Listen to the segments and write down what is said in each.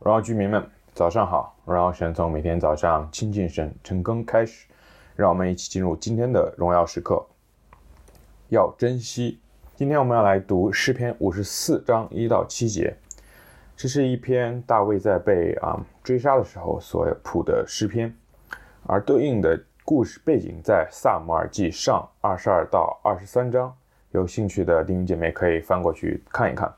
荣耀居民们，早上好！荣耀神从每天早上亲近神、晨更开始，让我们一起进入今天的荣耀时刻。要珍惜。今天我们要来读诗篇五十四章一到七节，这是一篇大卫在被啊、追杀的时候所谱的诗篇，而对应的故事背景在撒母耳记上二十二到二十三章。有兴趣的弟兄姐妹可以翻过去看一看。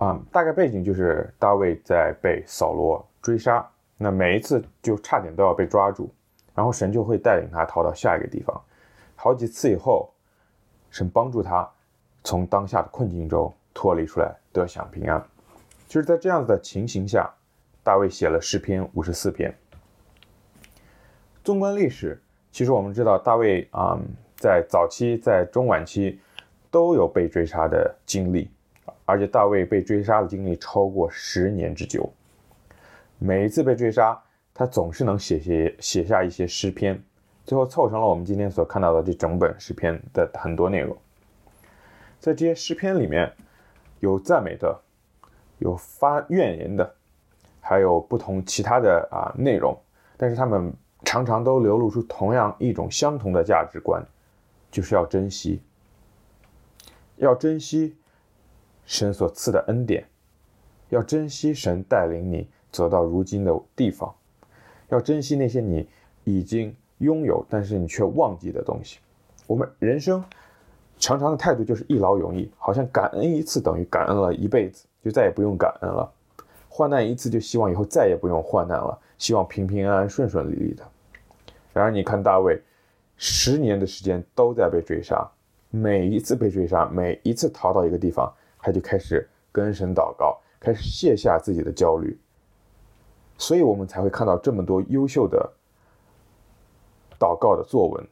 啊、大概背景就是大卫在被扫罗追杀，那每一次就差点都要被抓住，然后神就会带领他逃到下一个地方。好几次以后，神帮助他从当下的困境中脱离出来，得享平安。就是在这样子的情形下，大卫写了诗篇五十四篇。纵观历史，其实我们知道大卫啊、嗯，在早期、在中晚期都有被追杀的经历。而且大卫被追杀的经历超过十年之久，每一次被追杀，他总是能写些写下一些诗篇，最后凑成了我们今天所看到的这整本诗篇的很多内容。在这些诗篇里面，有赞美的，有发怨言的，还有不同其他的啊内容，但是他们常常都流露出同样一种相同的价值观，就是要珍惜，要珍惜。神所赐的恩典，要珍惜神带领你走到如今的地方，要珍惜那些你已经拥有但是你却忘记的东西。我们人生常常的态度就是一劳永逸，好像感恩一次等于感恩了一辈子，就再也不用感恩了；患难一次就希望以后再也不用患难了，希望平平安安、顺顺利利的。然而你看大卫，十年的时间都在被追杀，每一次被追杀，每一次逃到一个地方。他就开始跟神祷告，开始卸下自己的焦虑，所以我们才会看到这么多优秀的祷告的作文。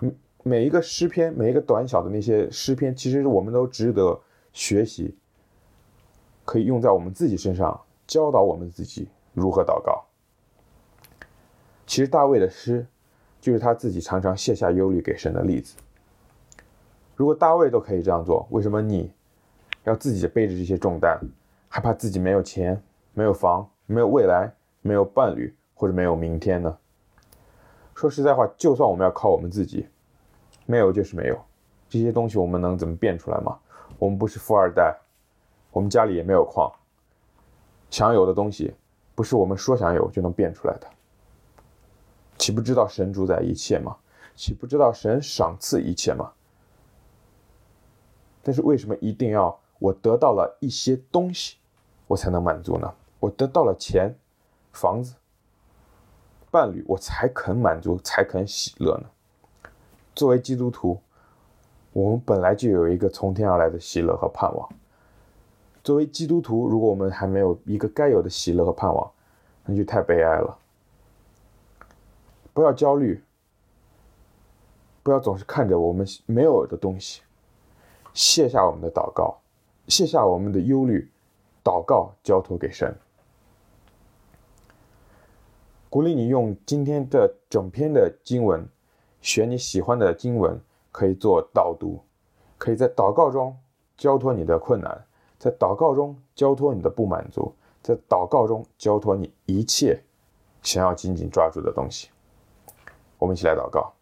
嗯，每一个诗篇，每一个短小的那些诗篇，其实我们都值得学习，可以用在我们自己身上，教导我们自己如何祷告。其实大卫的诗，就是他自己常常卸下忧虑给神的例子。如果大卫都可以这样做，为什么你？要自己背着这些重担，害怕自己没有钱、没有房、没有未来、没有伴侣或者没有明天呢？说实在话，就算我们要靠我们自己，没有就是没有，这些东西我们能怎么变出来吗？我们不是富二代，我们家里也没有矿，想有的东西不是我们说想有就能变出来的。岂不知道神主宰一切吗？岂不知道神赏赐一切吗？但是为什么一定要？我得到了一些东西，我才能满足呢？我得到了钱、房子、伴侣，我才肯满足，才肯喜乐呢。作为基督徒，我们本来就有一个从天而来的喜乐和盼望。作为基督徒，如果我们还没有一个该有的喜乐和盼望，那就太悲哀了。不要焦虑，不要总是看着我们没有的东西，卸下我们的祷告。卸下我们的忧虑，祷告交托给神。鼓励你用今天的整篇的经文，选你喜欢的经文，可以做导读，可以在祷告中交托你的困难，在祷告中交托你的不满足，在祷告中交托你一切想要紧紧抓住的东西。我们一起来祷告。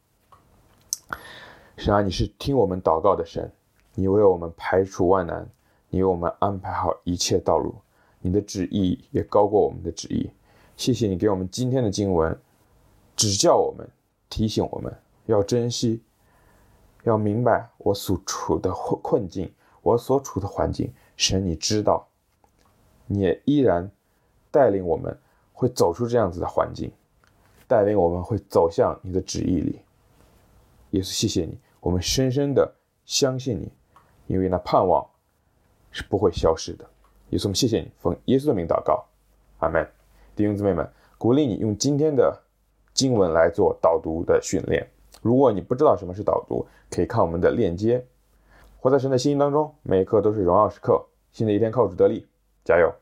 神啊，你是听我们祷告的神，你为我们排除万难。你为我们安排好一切道路，你的旨意也高过我们的旨意。谢谢你给我们今天的经文，指教我们，提醒我们要珍惜，要明白我所处的困境，我所处的环境。神，你知道，你也依然带领我们会走出这样子的环境，带领我们会走向你的旨意里。耶稣，谢谢你，我们深深的相信你，因为那盼望。是不会消失的，耶稣，我们谢谢你，奉耶稣的名祷告，阿门。弟兄姊妹们，鼓励你用今天的经文来做导读的训练。如果你不知道什么是导读，可以看我们的链接。活在神的心意当中，每一刻都是荣耀时刻。新的一天靠主得力，加油。